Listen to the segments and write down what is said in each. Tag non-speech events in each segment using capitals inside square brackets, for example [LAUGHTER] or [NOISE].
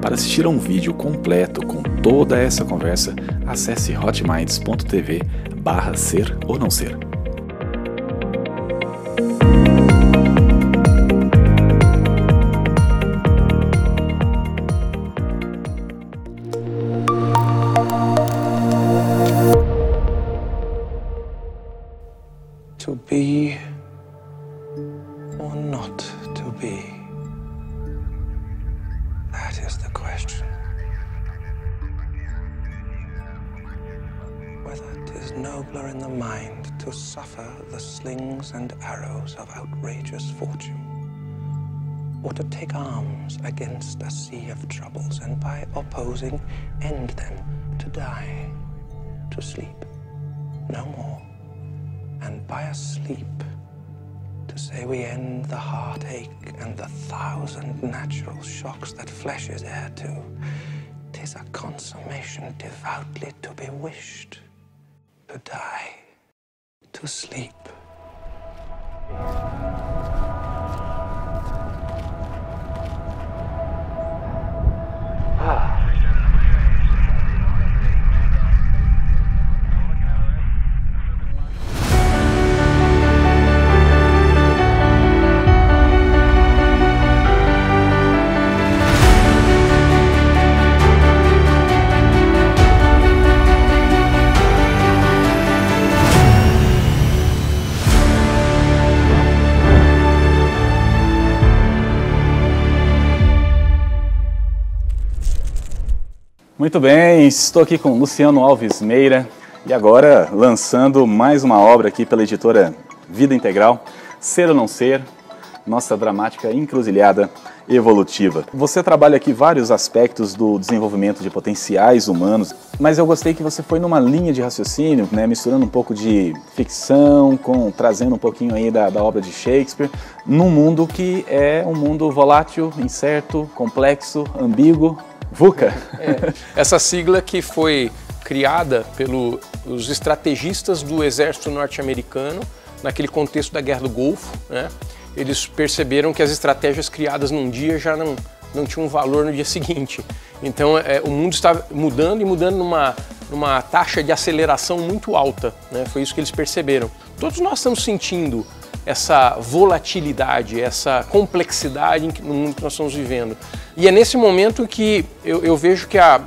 Para assistir a um vídeo completo com toda essa conversa, acesse hotminds.tv barra ser ou não ser. A sleep to say we end the heartache and the thousand natural shocks that flesh is heir to. Tis a consummation devoutly to be wished. To die, to sleep. Muito bem, estou aqui com Luciano Alves Meira e agora lançando mais uma obra aqui pela editora Vida Integral, Ser ou Não Ser, nossa dramática encruzilhada evolutiva. Você trabalha aqui vários aspectos do desenvolvimento de potenciais humanos, mas eu gostei que você foi numa linha de raciocínio, né, misturando um pouco de ficção, com trazendo um pouquinho aí da, da obra de Shakespeare, num mundo que é um mundo volátil, incerto, complexo, ambíguo, VUCA. É, essa sigla que foi criada pelos estrategistas do exército norte-americano naquele contexto da Guerra do Golfo, né? eles perceberam que as estratégias criadas num dia já não, não tinham valor no dia seguinte. Então é, o mundo está mudando e mudando numa, numa taxa de aceleração muito alta. Né? Foi isso que eles perceberam. Todos nós estamos sentindo essa volatilidade, essa complexidade no mundo que nós estamos vivendo. E é nesse momento que eu, eu vejo que, a,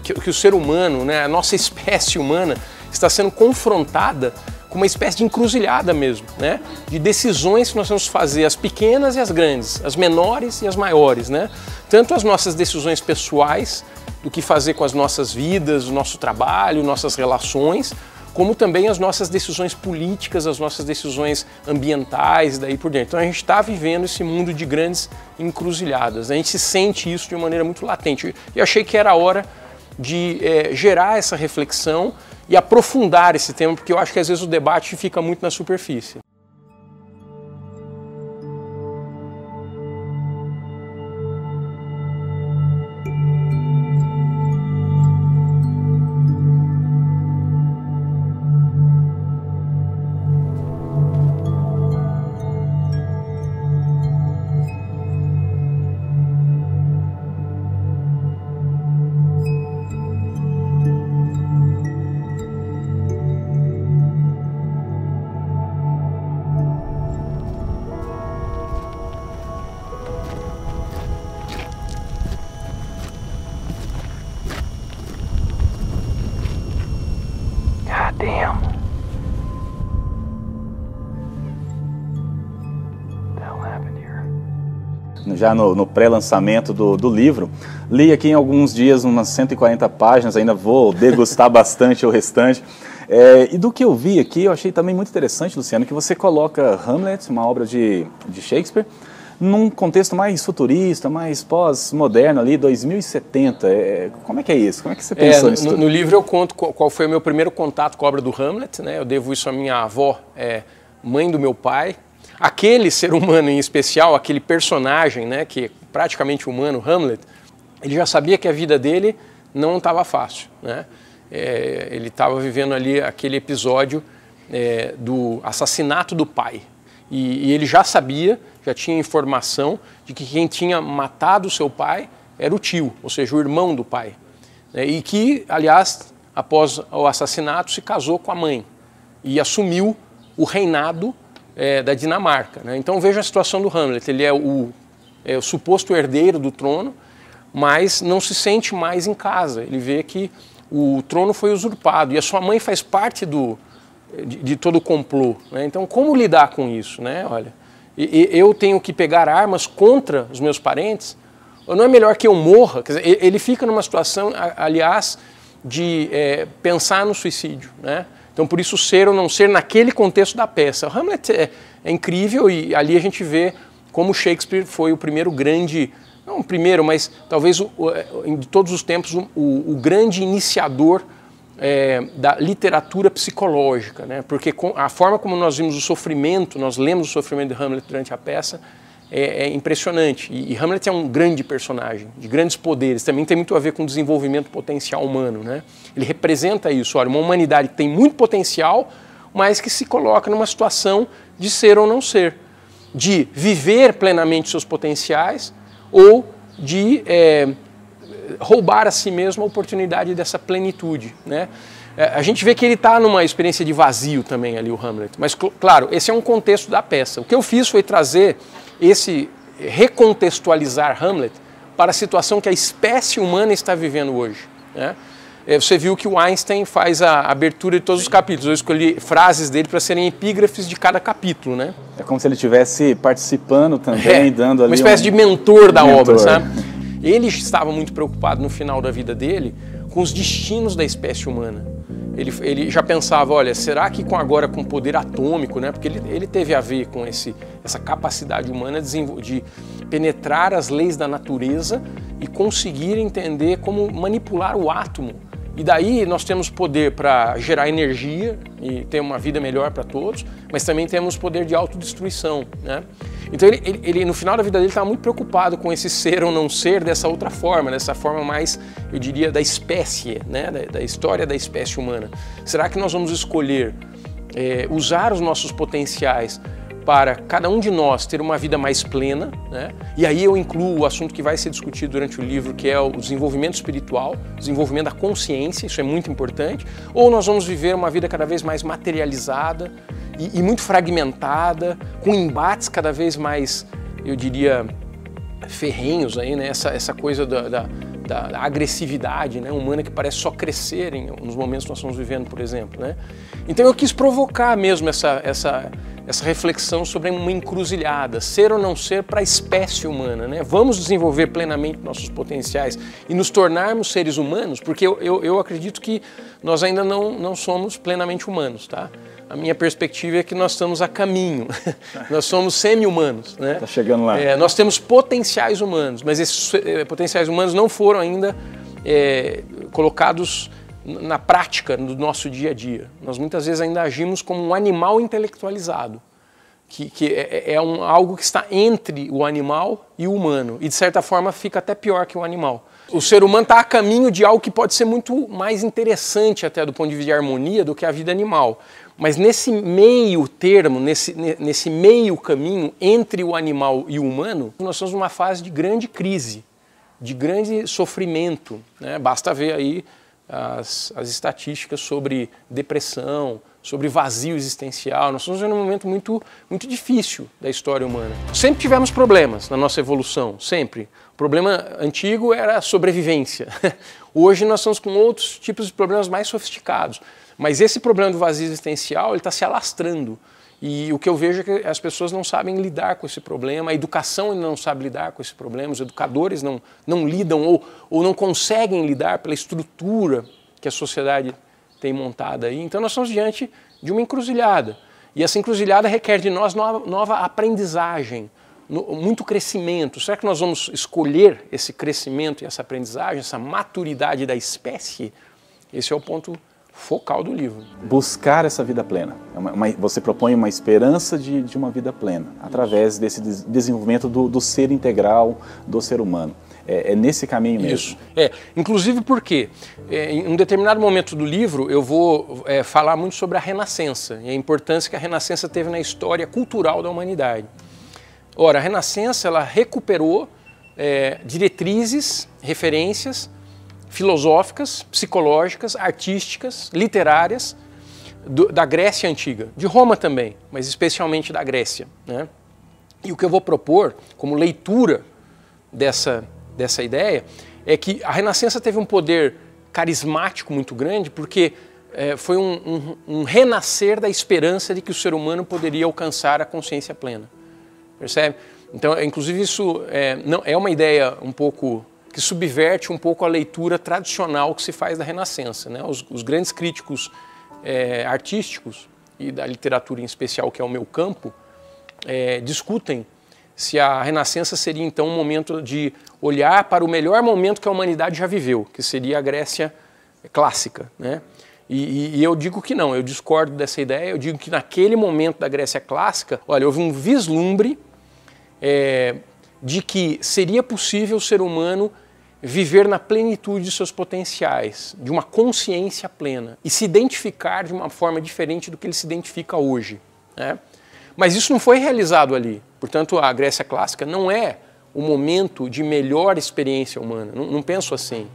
que, que, o ser humano, né, a nossa [LAUGHS] espécie humana, está sendo confrontada com uma espécie de encruzilhada mesmo, né? De decisões que nós vamos fazer, as pequenas e as grandes, as menores e as maiores, né? Tanto as nossas decisões pessoais, do que fazer com as nossas vidas, o nosso trabalho, nossas relações, como também as nossas decisões políticas, as nossas decisões ambientais, daí por dentro. Então a gente está vivendo esse mundo de grandes encruzilhadas. A gente se sente isso de uma maneira muito latente. E achei que era a hora de é, gerar essa reflexão e aprofundar esse tema, porque eu acho que às vezes o debate fica muito na superfície. Já no, no pré-lançamento do, do, livro. Li aqui em alguns dias umas 140 páginas, ainda vou degustar [LAUGHS] bastante o restante. É, e do que eu vi aqui, eu achei também muito interessante, Luciano, que você coloca Hamlet, uma obra de, de Shakespeare, num contexto mais futurista, mais pós-moderno ali, 2070. É, como é que é isso? Como é que você pensou é, nisso? No, no, livro eu conto qual foi o meu primeiro contato com a obra do Hamlet, né? Eu devo isso à minha avó, é, mãe do meu pai, aquele ser humano em especial, aquele personagem, né, que é praticamente humano, Hamlet, ele já sabia que a vida dele não estava fácil, né? É, ele estava vivendo ali aquele episódio é, do assassinato do pai e, e, ele já sabia, já tinha informação de que quem tinha matado seu pai era o tio, ou seja, o irmão do pai. Né? E que, aliás, após o assassinato, se casou com a mãe e assumiu o reinado é, da Dinamarca. Né? Então veja a situação do Hamlet. Ele é o, é o suposto herdeiro do trono, mas não se sente mais em casa. Ele vê que o trono foi usurpado e a sua mãe faz parte do, de, de todo o complô. Né? Então, como lidar com isso? Né? Olha, eu tenho que pegar armas contra os meus parentes? Ou não é melhor que eu morra? Dizer, ele fica numa situação, aliás, de é, pensar no suicídio. Né? Então, por isso, ser ou não ser naquele contexto da peça. O Hamlet é, é incrível e ali a gente vê como Shakespeare foi o primeiro grande não o primeiro, mas talvez de todos os tempos o, o grande iniciador é, da literatura psicológica, né? porque com, a forma como nós vimos o sofrimento, nós lemos o sofrimento de Hamlet durante a peça, é, é, impressionante. E, e, Hamlet é um grande personagem, de grandes poderes, também tem muito a ver com o desenvolvimento potencial humano. Né? Ele representa isso, olha, uma humanidade que tem muito potencial, mas que se coloca numa situação de ser ou não ser, de viver plenamente seus potenciais, ou de é, roubar a si mesmo a oportunidade dessa plenitude. Né? É, a gente vê que ele está numa experiência de vazio também ali, o Hamlet. Mas, claro, esse é um contexto da peça. O que eu fiz foi trazer esse, recontextualizar Hamlet para a situação que a espécie humana está vivendo hoje. Né? É, você viu que o Einstein faz a abertura de todos os capítulos. Eu escolhi frases dele para serem epígrafes de cada capítulo, né? É como se ele estivesse participando também, é, dando ali uma espécie um... de mentor da mentor. obra, sabe? Ele estava muito preocupado no final da vida dele com os destinos da espécie humana. Ele, ele já pensava, olha, será que com agora com poder atômico, né? Porque ele, ele teve a ver com esse, essa capacidade humana de, de penetrar as leis da natureza e conseguir entender como manipular o átomo e daí nós temos poder para gerar energia e ter uma vida melhor para todos, mas também temos poder de autodestruição. Né? Então ele, ele, ele, no final da vida dele estava muito preocupado com esse ser ou não ser dessa outra forma, dessa forma mais, eu diria, da espécie, né? da, da história da espécie humana. Será que nós vamos escolher é, usar os nossos potenciais para cada um de nós ter uma vida mais plena, né? e aí eu incluo o assunto que vai ser discutido durante o livro, que é o desenvolvimento espiritual, desenvolvimento da consciência, isso é muito importante, ou nós vamos viver uma vida cada vez mais materializada e, e muito fragmentada, com embates cada vez mais, eu diria, ferrenhos aí, né? essa, essa coisa da, da da, da, agressividade né, humana que parece só crescer em, nos momentos que nós estamos vivendo, por exemplo. Né? Então eu quis provocar mesmo essa, essa, essa reflexão sobre uma encruzilhada, ser ou não ser para a espécie humana. Né? Vamos desenvolver plenamente nossos potenciais e nos tornarmos seres humanos, porque eu, eu, eu acredito que nós ainda não, não somos plenamente humanos. Tá? A minha perspectiva é que nós estamos a caminho, [LAUGHS] nós somos semi-humanos. Né? Está chegando lá. É, nós temos potenciais humanos, mas esses é, potenciais humanos não foram ainda é, colocados na prática, no nosso dia a dia. Nós muitas vezes ainda agimos como um animal intelectualizado, que, que é, é, é um, algo que está entre o animal e o humano, e de certa forma fica até pior que o animal. O ser humano está a caminho de algo que pode ser muito mais interessante, até do ponto de vista de harmonia, do que a vida animal. Mas nesse meio termo, nesse, nesse meio caminho entre o animal e o humano, nós estamos numa fase de grande crise, de grande sofrimento. Né? Basta ver aí as, as estatísticas sobre depressão, sobre vazio existencial. Nós estamos vivendo um momento muito, muito difícil da história humana. Sempre tivemos problemas na nossa evolução, sempre. O problema antigo era a sobrevivência. [LAUGHS] Hoje nós estamos com outros tipos de problemas mais sofisticados. Mas esse problema do vazio existencial está se alastrando. E o que eu vejo é que as pessoas não sabem lidar com esse problema, a educação não sabe lidar com esse problema, os educadores não, não lidam ou, ou não conseguem lidar pela estrutura que a sociedade tem montada aí. Então nós estamos diante de uma encruzilhada. E essa encruzilhada requer de nós nova, nova aprendizagem, no, muito crescimento. Será que nós vamos escolher esse crescimento e essa aprendizagem, essa maturidade da espécie? Esse é o ponto focal do livro. Buscar essa vida plena. É uma, uma, você propõe uma esperança de, de uma vida plena, através desse desenvolvimento do, do ser integral do ser humano. É, é, nesse caminho mesmo. Isso. É, inclusive porque é, em um determinado momento do livro eu vou é, falar muito sobre a Renascença e a importância que a Renascença teve na história cultural da humanidade. Ora, a Renascença ela recuperou é, diretrizes, referências filosóficas, psicológicas, artísticas, literárias do, da Grécia Antiga, de Roma também, mas especialmente da Grécia. Né? E o que eu vou propor como leitura dessa, dessa ideia é que a Renascença teve um poder carismático muito grande porque é, foi um, um, um, renascer da esperança de que o ser humano poderia alcançar a consciência plena. Percebe? Então, inclusive, isso é, não, é uma ideia um pouco que subverte um pouco a leitura tradicional que se faz da Renascença. Né? Os, os grandes críticos é, artísticos e da literatura em especial, que é o meu campo, é, discutem se a Renascença seria então um momento de olhar para o melhor momento que a humanidade já viveu, que seria a Grécia clássica. Né? E, e, eu digo que não, eu discordo dessa ideia, eu digo que naquele momento da Grécia clássica, olha, houve um vislumbre é, de que seria possível o ser humano viver na plenitude de seus potenciais, de uma consciência plena e se identificar de uma forma diferente do que ele se identifica hoje. Né? Mas isso não foi realizado ali. Portanto, a Grécia clássica não é o momento de melhor experiência humana. Não, não penso assim.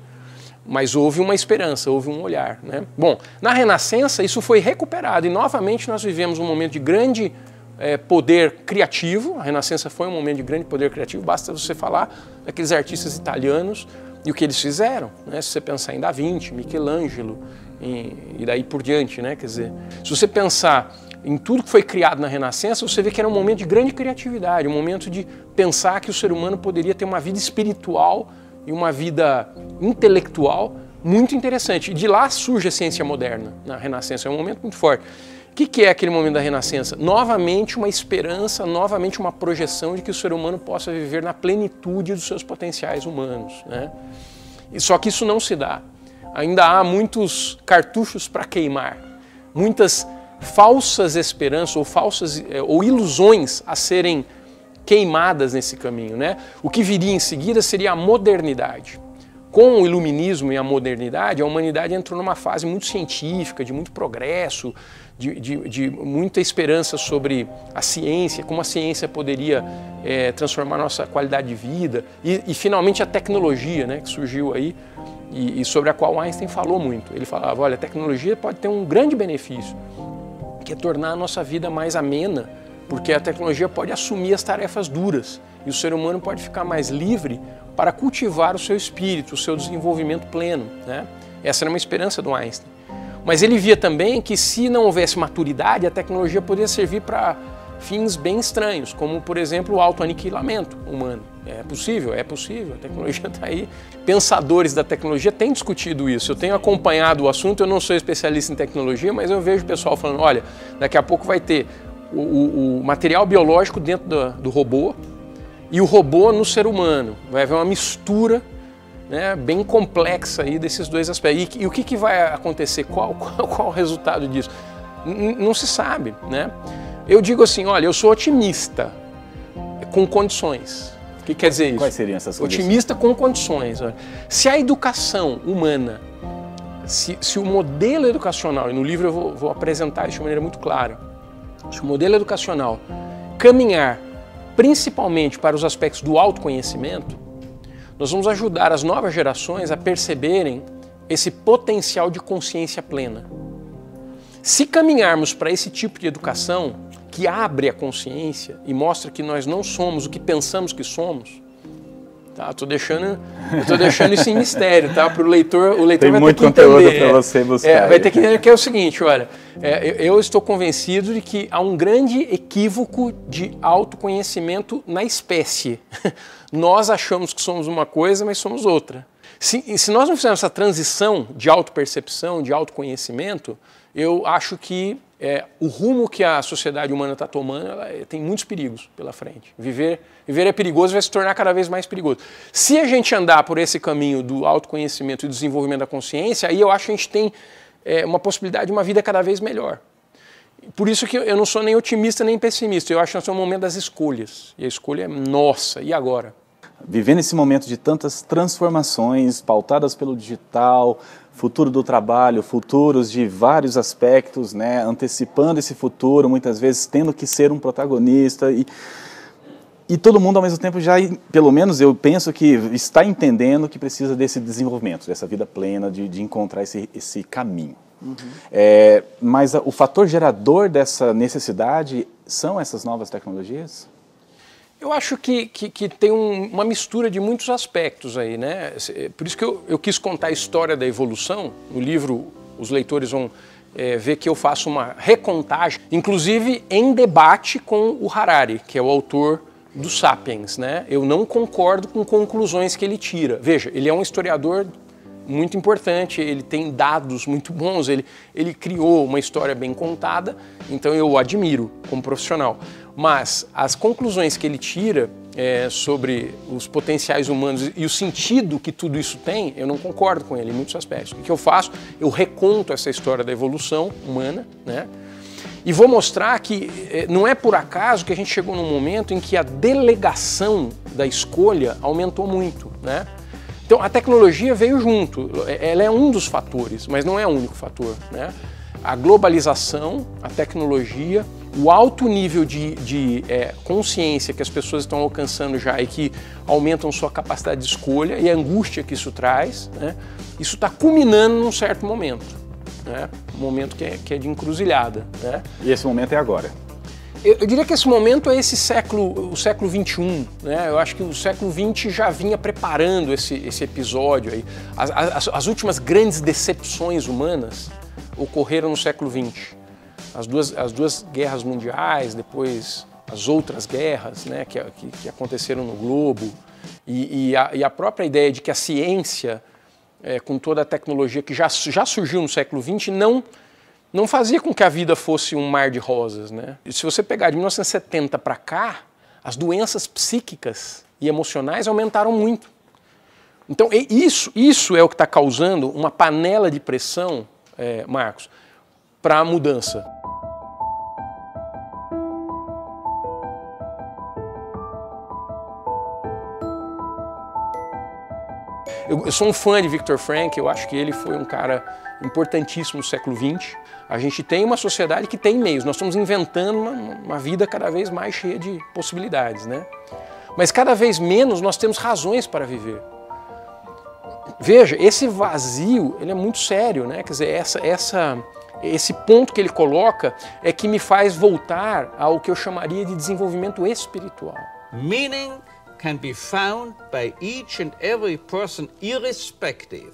Mas houve uma esperança, houve um olhar. Né? Bom, na Renascença isso foi recuperado e novamente nós vivemos um momento de grande é, poder criativo. A Renascença foi um momento de grande poder criativo. Basta você falar daqueles artistas italianos e o que eles fizeram. Né? Se você pensar em Da Vinci, Michelangelo e, daí por diante, né? Quer dizer, se você pensar em tudo que foi criado na Renascença, você vê que era um momento de grande criatividade, um momento de pensar que o ser humano poderia ter uma vida espiritual e uma vida intelectual muito interessante. E de lá surge a ciência moderna na Renascença, é um momento muito forte. Que, que é aquele momento da Renascença? Novamente uma esperança, novamente uma projeção de que o ser humano possa viver na plenitude dos seus potenciais humanos. Né? Só que isso não se dá. Ainda há muitos cartuchos para queimar, muitas falsas esperanças ou falsas eh, ou ilusões a serem queimadas nesse caminho, né? O que viria em seguida seria a modernidade. Com o iluminismo e a modernidade, a humanidade entrou numa fase muito científica, de muito progresso, de, de, de muita esperança sobre a ciência, como a ciência poderia é, transformar nossa qualidade de vida, e, e, finalmente a tecnologia, né, que surgiu aí e, e sobre a qual Einstein falou muito. Ele falava: olha, a tecnologia pode ter um grande benefício, que é tornar a nossa vida mais amena, porque a tecnologia pode assumir as tarefas duras e o ser humano pode ficar mais livre para cultivar o seu espírito, o seu desenvolvimento pleno. Né? Essa era uma esperança do Einstein. Mas ele via também que se não houvesse maturidade, a tecnologia poderia servir para fins bem estranhos, como por exemplo o autoaniquilamento humano. É possível, é possível, a tecnologia está aí. Pensadores da tecnologia têm discutido isso. Eu tenho acompanhado o assunto, eu não sou especialista em tecnologia, mas eu vejo o pessoal falando: olha, daqui a pouco vai ter o, o, o material biológico dentro do, do, robô e o robô no ser humano. Vai haver uma mistura né, bem complexa aí desses dois aspectos. E, e o que, que vai acontecer? Qual, [LAUGHS] qual, qual o resultado disso? N não se sabe, né? Eu digo assim, olha, eu sou otimista com condições. O que quer dizer isso? Quais seriam essas condições? Otimista com condições. Olha. Se a educação humana, se, se, o modelo educacional, e no livro eu vou, vou apresentar isso de maneira muito clara, se o modelo educacional caminhar principalmente para os aspectos do autoconhecimento, nós vamos ajudar as novas gerações a perceberem esse potencial de consciência plena. Se caminharmos para esse tipo de educação, que abre a consciência e mostra que nós não somos o que pensamos que somos, tá? Tô deixando, tô deixando isso em mistério, tá? Para o leitor, o leitor Tem vai muito ter que conteúdo entender. para você buscar. É, vai ter que entender que é o seguinte, olha, é, eu estou convencido de que há um grande equívoco de autoconhecimento na espécie. [LAUGHS] Nós achamos que somos uma coisa, mas somos outra. Se, se nós não fizermos essa transição de autopercepção, de autoconhecimento, eu acho que é, o rumo que a sociedade humana está tomando ela é, tem muitos perigos pela frente. Viver, viver é perigoso vai se tornar cada vez mais perigoso. Se a gente andar por esse caminho do autoconhecimento e desenvolvimento da consciência, aí eu acho que a gente tem é, uma possibilidade de uma vida cada vez melhor. Por isso que eu não sou nem otimista nem pessimista. Eu acho que nós estamos no momento das escolhas. E a escolha é nossa. E agora? Vivendo esse momento de tantas transformações pautadas pelo digital, futuro do trabalho, futuros de vários aspectos, né, antecipando esse futuro, muitas vezes tendo que ser um protagonista e E todo mundo, ao mesmo tempo, já, pelo menos eu penso que está entendendo que precisa desse desenvolvimento, dessa vida plena, de, de encontrar esse, esse caminho. Uhum. É, mas o fator gerador dessa necessidade são essas novas tecnologias? Eu acho que, que, que tem um, uma mistura de muitos aspectos aí, né? Por isso que eu, eu quis contar a história da evolução. No livro, os leitores vão é, ver que eu faço uma recontagem, inclusive em debate com o Harari, que é o autor do Sapiens, né? Eu não concordo com conclusões que ele tira. Veja, ele é um historiador muito importante, ele tem dados muito bons, ele, ele criou uma história bem contada, então eu o admiro como profissional. Mas as conclusões que ele tira é, sobre os potenciais humanos e o sentido que tudo isso tem, eu não concordo com ele em muitos aspectos. O que eu faço? Eu reconto essa história da evolução humana, né? E vou mostrar que é, não é por acaso que a gente chegou num momento em que a delegação da escolha aumentou muito, né? Então a tecnologia veio junto, ela é um dos fatores, mas não é o único fator. Né? A globalização, a tecnologia, o alto nível de, de é, consciência que as pessoas estão alcançando já e que aumentam sua capacidade de escolha e a angústia que isso traz, né? isso está culminando num certo momento. Né? Um momento que é, que é de encruzilhada. Né? E esse momento é agora. Eu, eu, diria que esse momento é esse século, o século XXI. Né? Eu acho que o século XX já vinha preparando esse, esse episódio aí. As, as, as últimas grandes decepções humanas ocorreram no século XX. As duas, as duas guerras mundiais, depois as outras guerras né, que, que, que aconteceram no globo, e, e, a, e, a, própria ideia de que a ciência, é, com toda a tecnologia que já, já surgiu no século XX, não não fazia com que a vida fosse um mar de rosas. Né? E se você pegar de 1970 para cá, as doenças psíquicas e emocionais aumentaram muito. Então, isso, isso é o que está causando uma panela de pressão, é, Marcos, para a mudança. Eu, eu, sou um fã de Viktor Frank, eu acho que ele foi um cara importantíssimo no século XX. A gente tem uma sociedade que tem meios, nós estamos inventando uma, uma vida cada vez mais cheia de possibilidades, né? Mas cada vez menos nós temos razões para viver. Veja, esse vazio, ele é muito sério, né? Quer dizer, essa, essa, esse ponto que ele coloca é que me faz voltar ao que eu chamaria de desenvolvimento espiritual. Meaning can be found by each and every person irrespective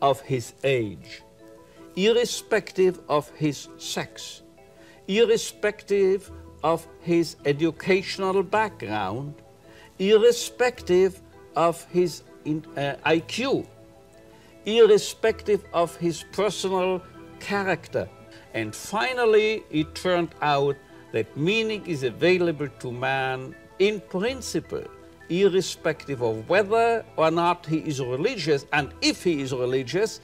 of his age, irrespective of his sex, irrespective of his educational background, irrespective of his in, uh, IQ, irrespective of his personal character. And finally, it turned out that meaning is available to man in principle irrespective of whether or not he is religious, and if he is religious,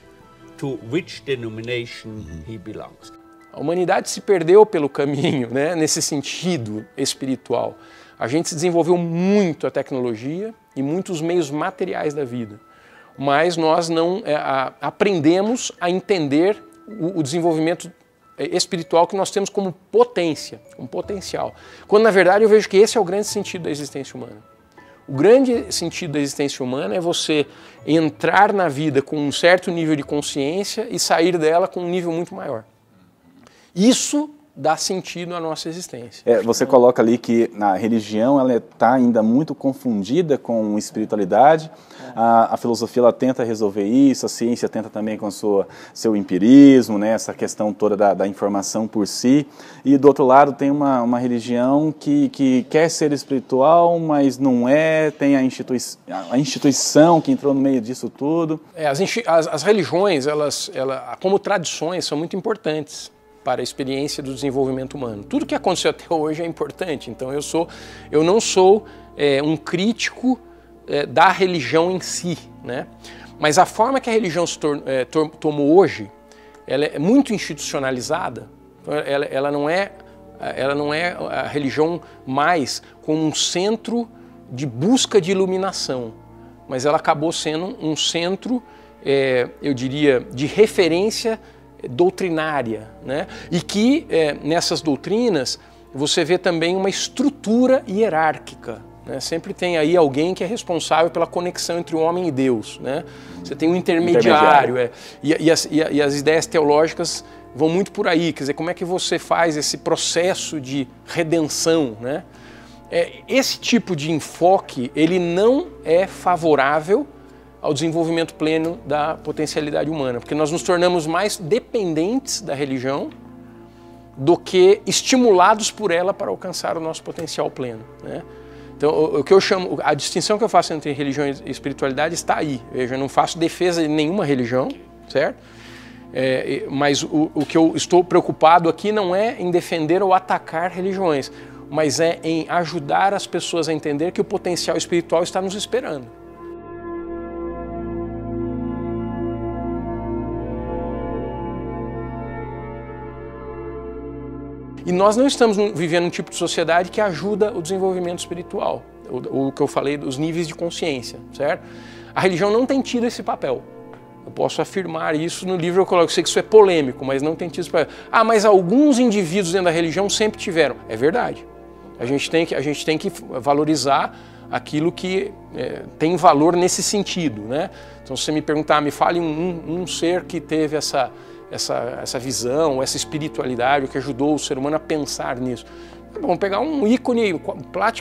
to which denomination he belongs. A humanidade se perdeu pelo caminho, né, nesse sentido espiritual. A gente se desenvolveu muito a tecnologia e muitos meios materiais da vida, mas nós não é, a, aprendemos a entender o, o desenvolvimento é, espiritual que nós temos como potência, como potencial. Quando na verdade eu vejo que esse é o grande sentido da existência humana. O grande sentido da existência humana é você entrar na vida com um certo nível de consciência e sair dela com um nível muito maior. Isso dá sentido à nossa existência. É, você coloca ali que a religião ela está ainda muito confundida com espiritualidade. A, a, filosofia ela tenta resolver isso, a ciência tenta também com sua seu empirismo, né, essa questão toda da, da informação por si. E do outro lado tem uma, uma religião que, que quer ser espiritual, mas não é. Tem a, institui a instituição que entrou no meio disso tudo. É, as, as, as religiões, elas, elas, como tradições, são muito importantes para a experiência do desenvolvimento humano. Tudo que aconteceu até hoje é importante. Então eu sou, eu não sou é, um crítico é, da religião em si, né? Mas a forma que a religião se tor é, tomou hoje, ela é muito institucionalizada. Então, ela, ela, não é, ela não é a religião mais como um centro de busca de iluminação, mas ela acabou sendo um centro, é, eu diria, de referência doutrinária, né? e que é, nessas doutrinas você vê também uma estrutura hierárquica. Né? Sempre tem aí alguém que é responsável pela conexão entre o homem e Deus. Né? Você tem um intermediário. intermediário. É, e, e, as, e, e as ideias teológicas vão muito por aí. Quer dizer, como é que você faz esse processo de redenção? Né? É, esse tipo de enfoque ele não é favorável ao desenvolvimento pleno da potencialidade humana, porque nós nos tornamos mais dependentes da religião do que estimulados por ela para alcançar o nosso potencial pleno. Né? Então, o, que eu chamo, a distinção que eu faço entre religião e espiritualidade está aí. Veja, eu não faço defesa de nenhuma religião, certo? É, mas o, o que eu estou preocupado aqui não é em defender ou atacar religiões, mas é em ajudar as pessoas a entender que o potencial espiritual está nos esperando. E nós não estamos vivendo um tipo de sociedade que ajuda o desenvolvimento espiritual, o, que eu falei dos níveis de consciência, certo? A religião não tem tido esse papel. Eu posso afirmar isso no livro, eu coloco, eu sei que isso é polêmico, mas não tem tido esse papel. Ah, mas alguns indivíduos dentro da religião sempre tiveram. É verdade. A gente tem que, a gente tem que valorizar aquilo que é, tem valor nesse sentido, né? Então, se você me perguntar, me fale um, um ser que teve essa, essa, essa visão, essa espiritualidade, que ajudou o ser humano a pensar nisso. Vamos pegar um ícone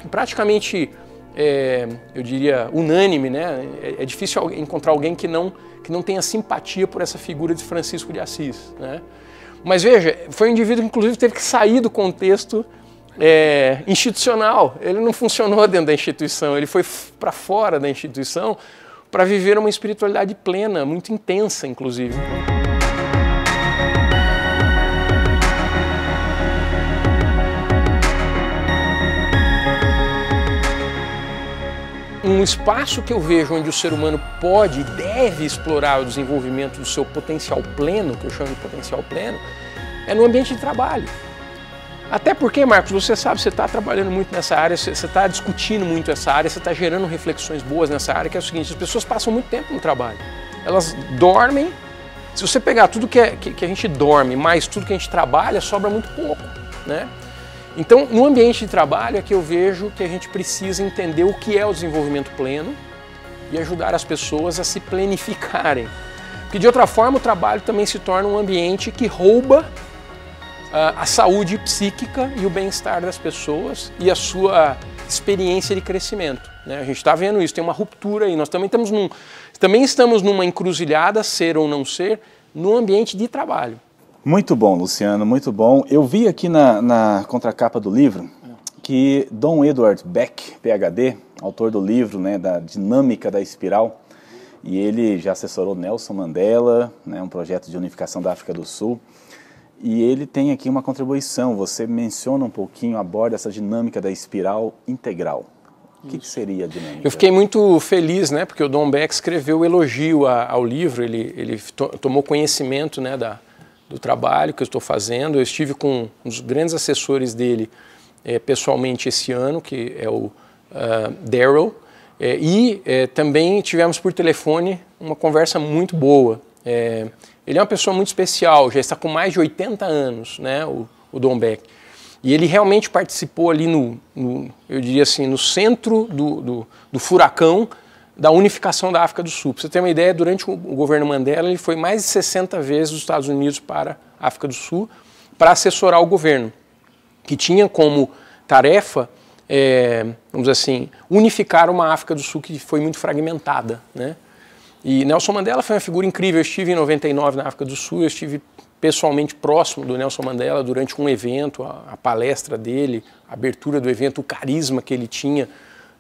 praticamente, é, eu diria, unânime, né? É, é, difícil encontrar alguém que não, que não tenha simpatia por essa figura de Francisco de Assis, né? Mas veja, foi um indivíduo que inclusive teve que sair do contexto é, institucional. Ele não funcionou dentro da instituição, ele foi para fora da instituição para viver uma espiritualidade plena, muito intensa, inclusive. Um espaço que eu vejo onde o ser humano pode e deve explorar o desenvolvimento do seu potencial pleno, que eu chamo de potencial pleno, é no ambiente de trabalho. Até porque, Marcos, você sabe, você está trabalhando muito nessa área, você está discutindo muito essa área, você está gerando reflexões boas nessa área, que é o seguinte, as pessoas passam muito tempo no trabalho. Elas dormem, se você pegar tudo que, é, que, que a gente dorme, mais tudo que a gente trabalha, sobra muito pouco, né? Então, no ambiente de trabalho é que eu vejo que a gente precisa entender o que é o desenvolvimento pleno e ajudar as pessoas a se planificarem. Porque de outra forma o trabalho também se torna um ambiente que rouba uh, a saúde psíquica e o bem-estar das pessoas e a sua experiência de crescimento. Né? A gente está vendo isso, tem uma ruptura aí. Nós também estamos, num, também estamos numa encruzilhada, ser ou não ser, no ambiente de trabalho. Muito bom, Luciano, muito bom. Eu vi aqui na, na contracapa do livro que Dom Edward Beck, PhD, autor do livro né, da Dinâmica da Espiral, e ele já assessorou Nelson Mandela, né, um projeto de unificação da África do Sul, e ele tem aqui uma contribuição. Você menciona um pouquinho, aborda essa dinâmica da espiral integral. O que, que, seria a dinâmica? Eu fiquei muito feliz, né, porque o Dom Beck escreveu elogio a, ao livro, ele, ele to, tomou conhecimento né, da, do trabalho que eu estou fazendo. Eu estive com um dos grandes assessores dele é, pessoalmente esse ano, que é o uh, Daryl, é, e é, também tivemos por telefone uma conversa muito boa. ele é uma pessoa muito especial, já está com mais de 80 anos, né, o, o Dom Beck. E ele realmente participou ali no, no eu diria assim, no centro do, do, do furacão da unificação da África do Sul. Para você ter uma ideia, durante o governo Mandela, ele foi mais de 60 vezes dos Estados Unidos para a África do Sul para assessorar o governo, que tinha como tarefa, é, vamos assim, unificar uma África do Sul que foi muito fragmentada. Né? E Nelson Mandela foi uma figura incrível. Eu estive em 99 na África do Sul, eu estive pessoalmente próximo do Nelson Mandela durante um evento, a, a palestra dele, a abertura do evento, o carisma que ele tinha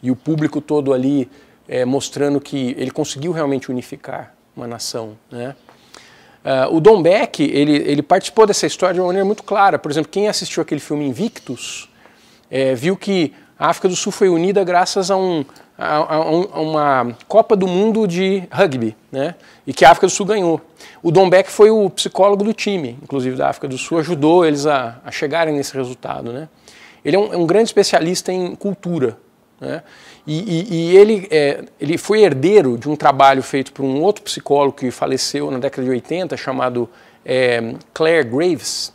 e o público todo ali é, mostrando que ele conseguiu realmente unificar uma nação. Né? Uh, o Dom Beck, ele, ele participou dessa história de uma maneira muito clara. Por exemplo, quem assistiu aquele filme Invictus, é, viu que a África do Sul foi unida graças a, um, a, a, a, uma Copa do Mundo de rugby, né? e que a África do Sul ganhou. O Dom Beck foi o psicólogo do time, inclusive da África do Sul, ajudou eles a, chegarem nesse resultado. Né? Ele é um, é um grande especialista em cultura. Né? E, e, e ele, é, ele foi herdeiro de um trabalho feito por um outro psicólogo que faleceu na década de 80, chamado é, Claire Graves,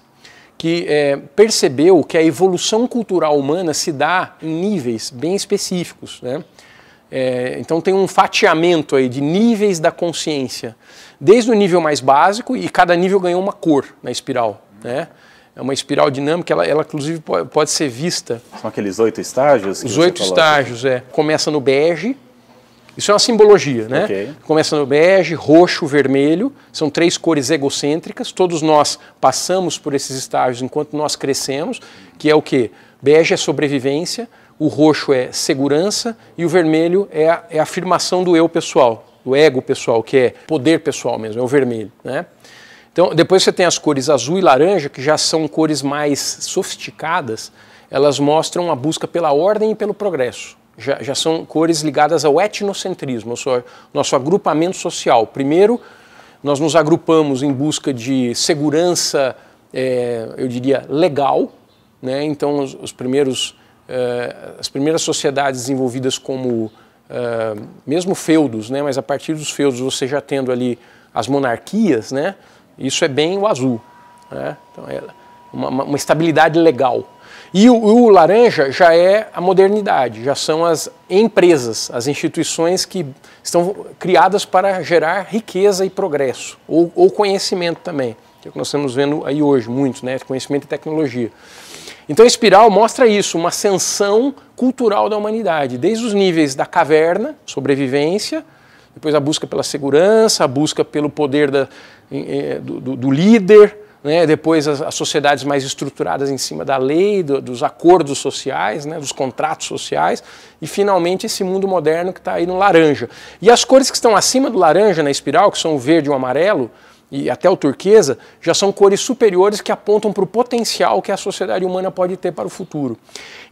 que é, percebeu que a evolução cultural humana se dá em níveis bem específicos. Né? É, então tem um fatiamento aí de níveis da consciência, desde o nível mais básico, e cada nível ganhou uma cor na espiral. Né? É uma espiral dinâmica, ela, ela inclusive pode, pode, ser vista. São aqueles oito estágios? Os oito estágios, é. Começa no bege, isso é uma simbologia, né? Okay. Começa no bege, roxo, vermelho, são três cores egocêntricas, todos nós passamos por esses estágios enquanto nós crescemos, que é o que? Bege é sobrevivência, o roxo é segurança e o vermelho é a, é a afirmação do eu pessoal, do ego pessoal, que é poder pessoal mesmo, é o vermelho, né? Então, depois você tem as cores azul e laranja, que já são cores mais sofisticadas, elas mostram a busca pela ordem e pelo progresso já, já são cores ligadas ao etnocentrismo, nosso, nosso agrupamento social. Primeiro, nós nos agrupamos em busca de segurança, é, eu diria, legal. Né? Então, os, os primeiros, é, as primeiras sociedades desenvolvidas como, é, mesmo feudos, né? mas a partir dos feudos você já tendo ali as monarquias, né? Isso é bem o azul. Né? Então, é uma, uma estabilidade legal. E o, o, laranja já é a modernidade, já são as empresas, as instituições que estão criadas para gerar riqueza e progresso, ou, ou conhecimento também, que é o que nós estamos vendo aí hoje, muito, né? Conhecimento e tecnologia. Então a espiral mostra isso, uma ascensão cultural da humanidade, desde os níveis da caverna, sobrevivência, depois a busca pela segurança, a busca pelo poder da, do, do, do líder, né, depois as, as, sociedades mais estruturadas em cima da lei, do, dos acordos sociais, né, dos contratos sociais, e finalmente esse mundo moderno que está aí no laranja. E as cores que estão acima do laranja na espiral, que são o verde e o amarelo, e até o turquesa, já são cores superiores que apontam para o potencial que a sociedade humana pode ter para o futuro.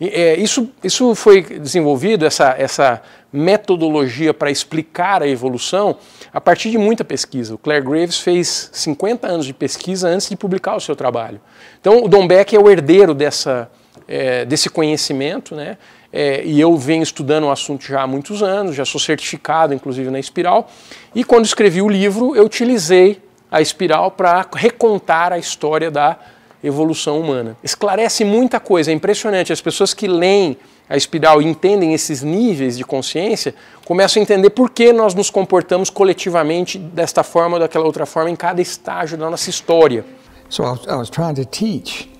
E, é, isso, isso foi desenvolvido, essa, essa metodologia para explicar a evolução, a partir de muita pesquisa. O Claire Graves fez 50 anos de pesquisa antes de publicar o seu trabalho. Então, o Don Beck é o herdeiro dessa, é, desse conhecimento, né? É, e eu venho estudando o assunto já há muitos anos, já sou certificado, inclusive, na espiral. E quando escrevi o livro, eu utilizei a espiral para recontar a história da evolução humana. Esclarece muita coisa, é impressionante. As pessoas que leem a espiral e entendem esses níveis de consciência, começam a entender por que nós nos comportamos coletivamente desta forma ou daquela outra forma em cada estágio da nossa história. So I was, trying to teach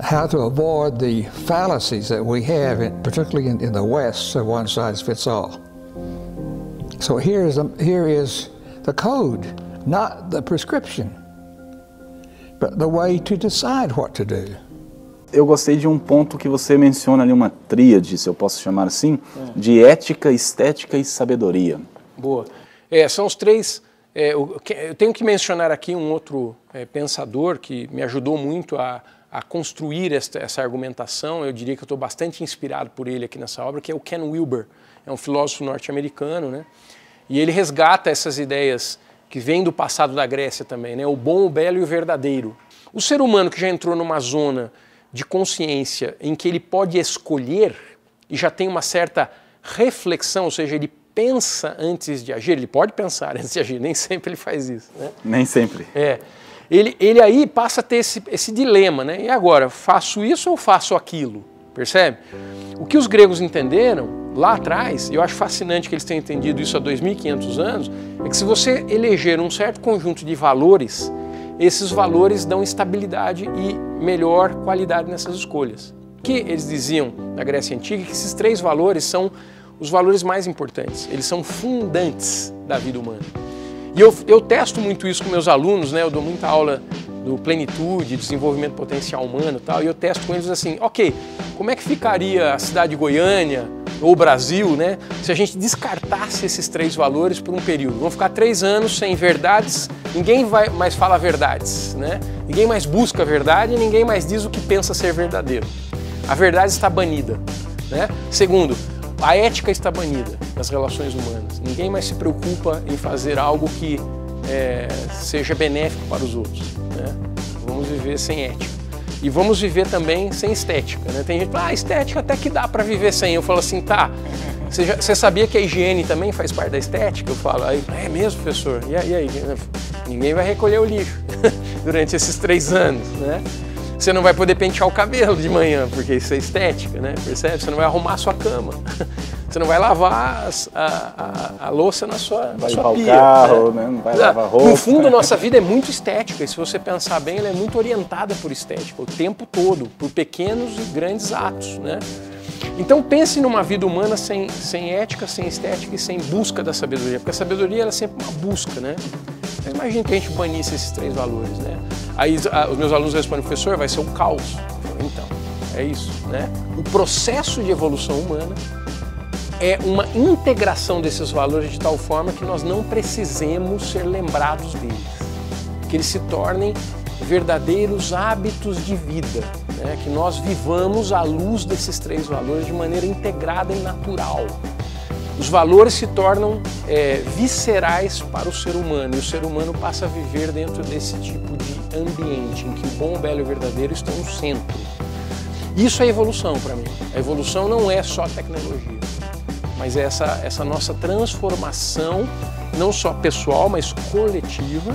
how to avoid the fallacies that we have, in, particularly in, in the West, so one size fits all. So here is, a, here is the code, not the prescription, but the way to decide what to do. Eu gostei de um ponto que você menciona ali, uma tríade, se eu posso chamar assim, é. de ética, estética e sabedoria. Boa. É, são os três. É, eu, eu, tenho que mencionar aqui um outro é, pensador que me ajudou muito a, a construir esta, essa argumentação. Eu diria que eu estou bastante inspirado por ele aqui nessa obra, que é o Ken Wilber. É um filósofo norte-americano, né? E ele resgata essas ideias que vêm do passado da Grécia também, né? O bom, o belo e o verdadeiro. O ser humano que já entrou numa zona de consciência em que ele pode escolher e já tem uma certa reflexão, ou seja, ele pensa antes de agir, ele pode pensar [LAUGHS] antes de agir, nem sempre ele faz isso. Né? Nem sempre. É. Ele, ele aí passa a ter esse, esse dilema, né? E agora, faço isso ou faço aquilo? Percebe? O que os gregos entenderam lá atrás, e eu acho fascinante que eles tenham entendido isso há 2.500 anos, é que se você eleger um certo conjunto de valores esses valores dão estabilidade e melhor qualidade nessas escolhas. Que eles diziam na Grécia Antiga que esses três valores são os valores mais importantes, eles são fundantes da vida humana. E eu, eu testo muito isso com meus alunos, né? eu dou muita aula do plenitude, desenvolvimento potencial humano e tal, e eu testo com eles assim, ok, como é que ficaria a cidade de Goiânia, ou Brasil, né, se a gente descartasse esses três valores por um período. Vão ficar três anos sem verdades, ninguém vai mais fala verdades, né? ninguém mais busca a verdade ninguém mais diz o que pensa ser verdadeiro. A verdade está banida. Né? Segundo, a ética está banida das relações humanas. Ninguém mais se preocupa em fazer algo que é, seja benéfico para os outros. Né? Vamos viver sem ética. E vamos viver também sem estética. Né? Tem gente que fala, ah, estética até que dá para viver sem. Eu falo assim, tá. Você, já, você, sabia que a higiene também faz parte da estética? Eu falo, aí, é mesmo, professor? E aí, aí? Ninguém vai recolher o lixo [LAUGHS] durante esses três anos, né? Você não vai poder pentear o cabelo de manhã, porque isso é estética, né? Percebe? Você não vai arrumar a sua cama. Você não vai lavar a, a, a, louça na sua, vai na sua pia. O carro, né? Não vai lavar roupa. No fundo, nossa vida é muito estética. E se você pensar bem, ela é muito orientada por estética o tempo todo, por pequenos e grandes atos, né? Então pense numa vida humana sem, sem ética, sem estética e sem busca da sabedoria, porque a sabedoria é sempre uma busca, né? Mas imagine que a gente banisse esses três valores, né? Aí os meus alunos respondem, professor, vai ser um caos. Falo, então, é isso, né? O processo de evolução humana é uma integração desses valores de tal forma que nós não precisemos ser lembrados deles, que eles se tornem verdadeiros hábitos de vida, né? que nós vivamos à luz desses três valores de maneira integrada e natural. Os valores se tornam é, viscerais para o ser humano e o ser humano passa a viver dentro desse tipo de ambiente em que o bom, o belo e o verdadeiro estão no centro. Isso é evolução para mim. A evolução não é só tecnologia, mas é essa, essa nossa transformação, não só pessoal, mas coletiva,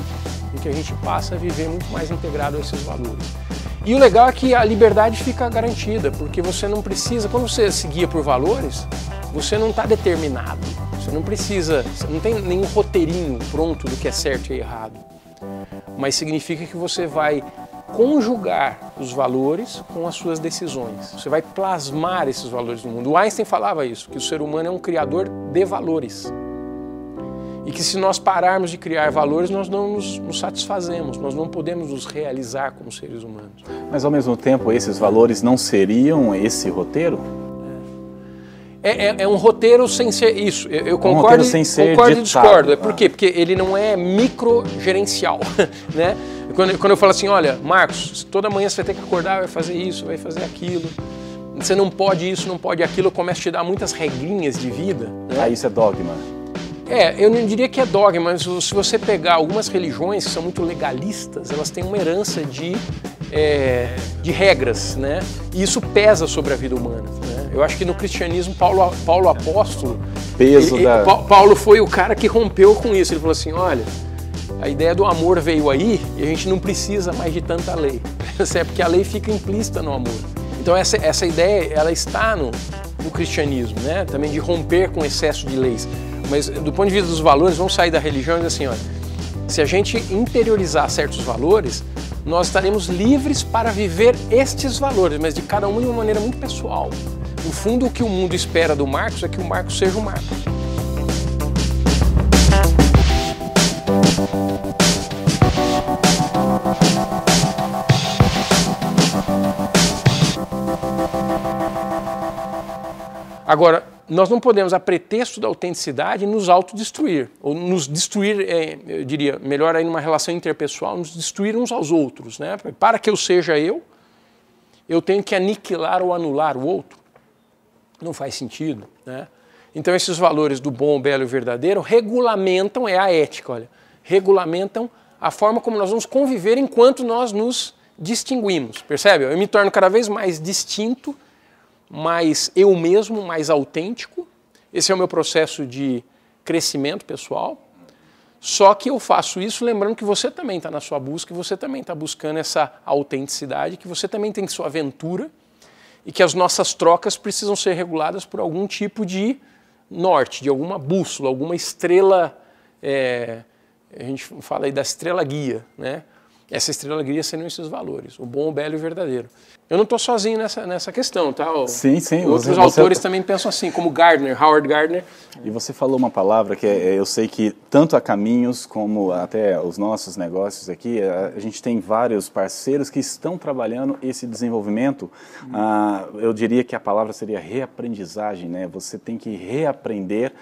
em que a gente passa a viver muito mais integrado a esses valores. E o legal é que a liberdade fica garantida, porque você não precisa, quando você se guia por valores, você não está determinado. Você não precisa, você não tem nenhum roteirinho pronto do que é certo e errado. Mas significa que você vai conjugar os valores com as suas decisões. Você vai plasmar esses valores no mundo. O Einstein falava isso, que o ser humano é um criador de valores. E que se nós pararmos de criar valores, nós não nos, nos, satisfazemos, nós não podemos nos realizar como seres humanos. Mas ao mesmo tempo, esses valores não seriam esse roteiro? É, é, é um roteiro sem ser isso. Eu, eu concordo, um sem ser concordo e discordo. É por quê? Porque ele não é microgerencial, [LAUGHS] né? Quando, quando eu falo assim, olha, Marcos, toda manhã você vai ter que acordar, vai fazer isso, vai fazer aquilo. Você não pode isso, não pode aquilo. Eu começo a te dar muitas regrinhas de vida. Né? Ah, isso é dogma. É, eu não diria que é dogma, mas se você pegar algumas religiões que são muito legalistas, elas têm uma herança de, é, de regras, né? E isso pesa sobre a vida humana. Né? Eu acho que no cristianismo, Paulo, Paulo apóstolo, Peso ele, da... Paulo foi o cara que rompeu com isso. Ele falou assim, olha, a ideia do amor veio aí e a gente não precisa mais de tanta lei. [LAUGHS] É porque a lei fica implícita no amor. Então essa, essa ideia, ela está no, no cristianismo, né? Também de romper com excesso de leis. Mas do ponto de vista dos valores, vamos sair da religião e assim, olha, se a gente interiorizar certos valores, nós estaremos livres para viver estes valores, mas de cada um de uma maneira muito pessoal. No fundo, o que o mundo espera do Marcos é que o Marcos seja o Marcos. Agora, nós não podemos, a pretexto da autenticidade, nos autodestruir, ou nos destruir, é, eu diria, melhor aí numa relação interpessoal, nos destruir uns aos outros. Né? Para que eu seja eu, eu tenho que aniquilar ou anular o outro. Não faz sentido. Né? Então, esses valores do bom, belo e verdadeiro regulamentam, é a ética, olha, regulamentam a forma como nós vamos conviver enquanto nós nos distinguimos. Percebe? Eu me torno cada vez mais distinto mais eu mesmo, mais autêntico. Esse é o meu processo de crescimento pessoal. Só que eu faço isso lembrando que você também está na sua busca, que você também está buscando essa autenticidade, que você também tem sua aventura e que as nossas trocas precisam ser reguladas por algum tipo de norte, de alguma bússola, alguma estrela. É, a gente fala aí da estrela guia, né? Essa estrela guia seriam esses valores, o bom, o belo e o verdadeiro. Eu não estou sozinho nessa, nessa questão, tá? Sim, sim. Outros você, autores você... também pensam assim, como Gardner, Howard Gardner. E você falou uma palavra que é, eu sei que tanto a Caminhos como até os nossos negócios aqui, a, gente tem vários parceiros que estão trabalhando esse desenvolvimento. Hum. Ah, eu diria que a palavra seria reaprendizagem, né? Você tem que reaprender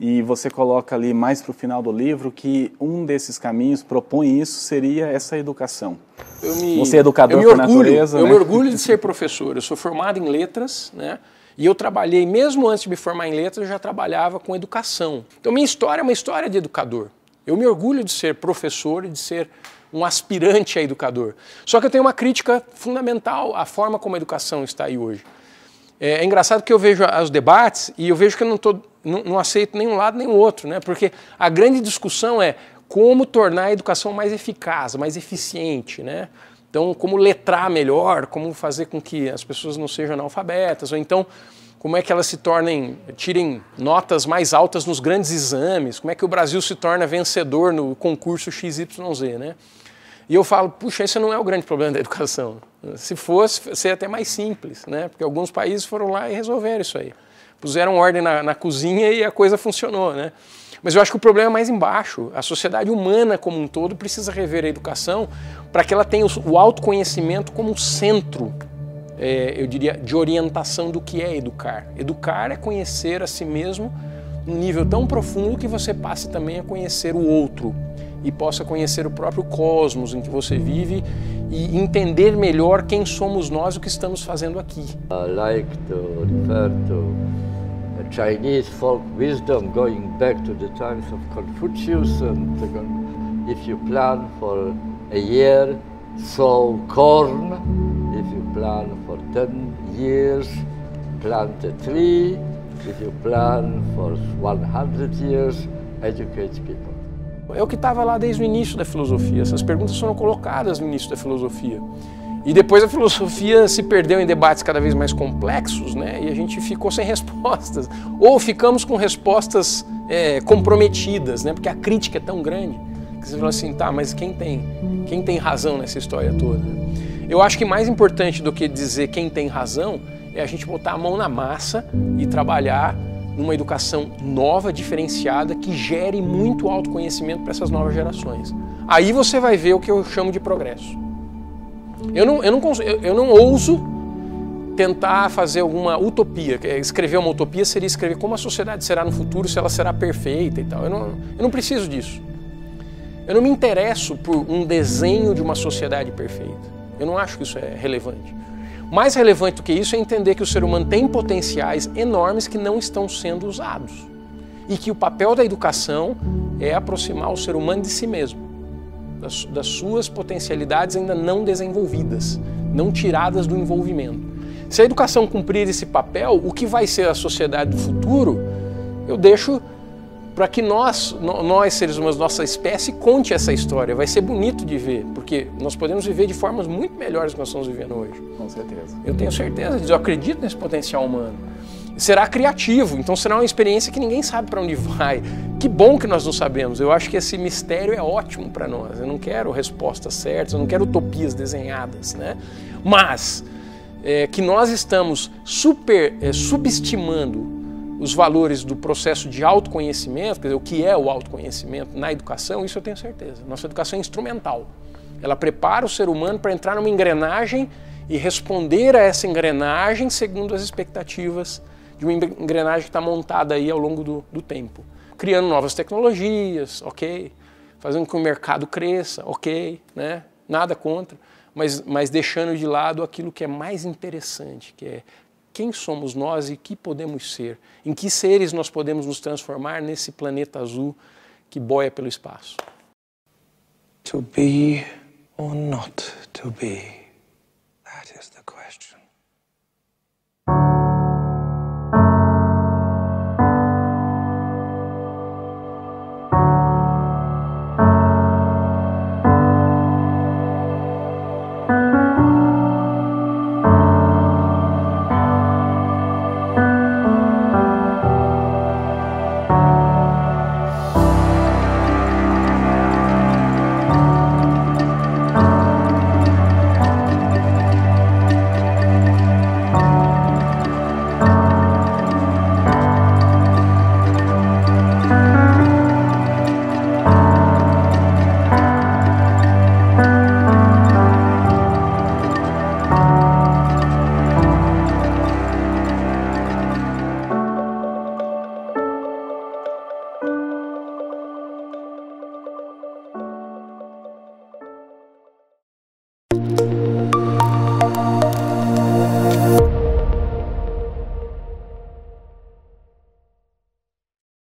e você coloca ali mais para o final do livro que um desses caminhos propõe isso seria essa educação. Me, você é educador orgulho, por natureza, Eu né? me orgulho de ser professor. Eu sou formado em letras, né? E eu trabalhei, mesmo antes de me formar em letras, eu já trabalhava com educação. Então minha história é uma história de educador. Eu me orgulho de ser professor e de ser um aspirante a educador. Só que eu tenho uma crítica fundamental à forma como a educação está aí hoje. É, é engraçado que eu vejo os debates e eu vejo que eu não, tô, não, não aceito nenhum lado nem o outro, né? porque a grande discussão é como tornar a educação mais eficaz, mais eficiente. Né? Então, como letrar melhor, como fazer com que as pessoas não sejam analfabetas, ou então como é que elas se tornem, tirem notas mais altas nos grandes exames, como é que o Brasil se torna vencedor no concurso XYZ, né? E eu falo, puxa, esse não é o grande problema da educação. Se fosse, seria até mais simples, né? Porque alguns países foram lá e resolveram isso aí. Puseram ordem na, na cozinha e a coisa funcionou, né? Mas eu acho que o problema é mais embaixo. A sociedade humana como um todo precisa rever a educação para que ela tenha o autoconhecimento como centro, é, eu diria, de orientação do que é educar. Educar é conhecer a si mesmo num nível tão profundo que você passe também a conhecer o outro e possa conhecer o próprio cosmos em que você vive e entender melhor quem somos nós e o que estamos fazendo aqui. I like to refer to Chinese folk wisdom going back to the times of Confucius and if you plan for a year, sow corn. If you plan for 10 years, plant a tree. If you plan for 100 years, educate people. É o que estava lá desde o início da filosofia. Essas perguntas foram colocadas no início da filosofia. E depois a filosofia se perdeu em debates cada vez mais complexos, né? E a gente ficou sem [LAUGHS] respostas. Ou ficamos com respostas é, comprometidas, né? Porque a crítica é tão grande que você fala assim, tá, mas quem tem, quem tem razão nessa história toda? Eu acho que mais importante do que dizer quem tem razão é a gente botar a mão na massa e trabalhar numa educação nova, diferenciada, que gere muito autoconhecimento para essas novas gerações. Aí você vai ver o que eu chamo de progresso. Eu não, eu não, eu não ouso tentar fazer alguma utopia. Escrever uma utopia seria escrever como a sociedade será no futuro, se ela será perfeita e tal. Eu não, eu não preciso disso. Eu não me interesso por um desenho de uma sociedade perfeita. Eu não acho que isso é relevante. Mais relevante do que isso é entender que o ser humano tem potenciais enormes que não estão sendo usados. E que o papel da educação é aproximar o ser humano de si mesmo das, das suas potencialidades ainda não desenvolvidas, não tiradas do envolvimento. Se a educação cumprir esse papel, o que vai ser a sociedade do futuro, eu deixo para que nós, nós seres humanos, nossa espécie, conte essa história. Vai ser bonito de ver, porque nós podemos viver de formas muito melhores do que nós estamos vivendo hoje. Com certeza. Eu tenho certeza disso, eu acredito nesse potencial humano será criativo, então será uma experiência que ninguém sabe para onde vai. Que bom que nós não sabemos. Eu acho que esse mistério é ótimo para nós. Eu não quero respostas certas, eu não quero utopias desenhadas, né? Mas é, que nós estamos super é, subestimando os valores do processo de autoconhecimento, quer dizer, o que é o autoconhecimento na educação, isso eu tenho certeza. Nossa educação é instrumental. Ela prepara o ser humano para entrar numa engrenagem e responder a essa engrenagem segundo as expectativas de uma engrenagem que está montada aí ao longo do, do tempo. Criando novas tecnologias, ok. Fazendo com que o mercado cresça, ok. Né? Nada contra. Mas, mas deixando de lado aquilo que é mais interessante, que é quem somos nós e que podemos ser, em que seres nós podemos nos transformar nesse planeta azul que boia pelo espaço. To be or not to be, that is the.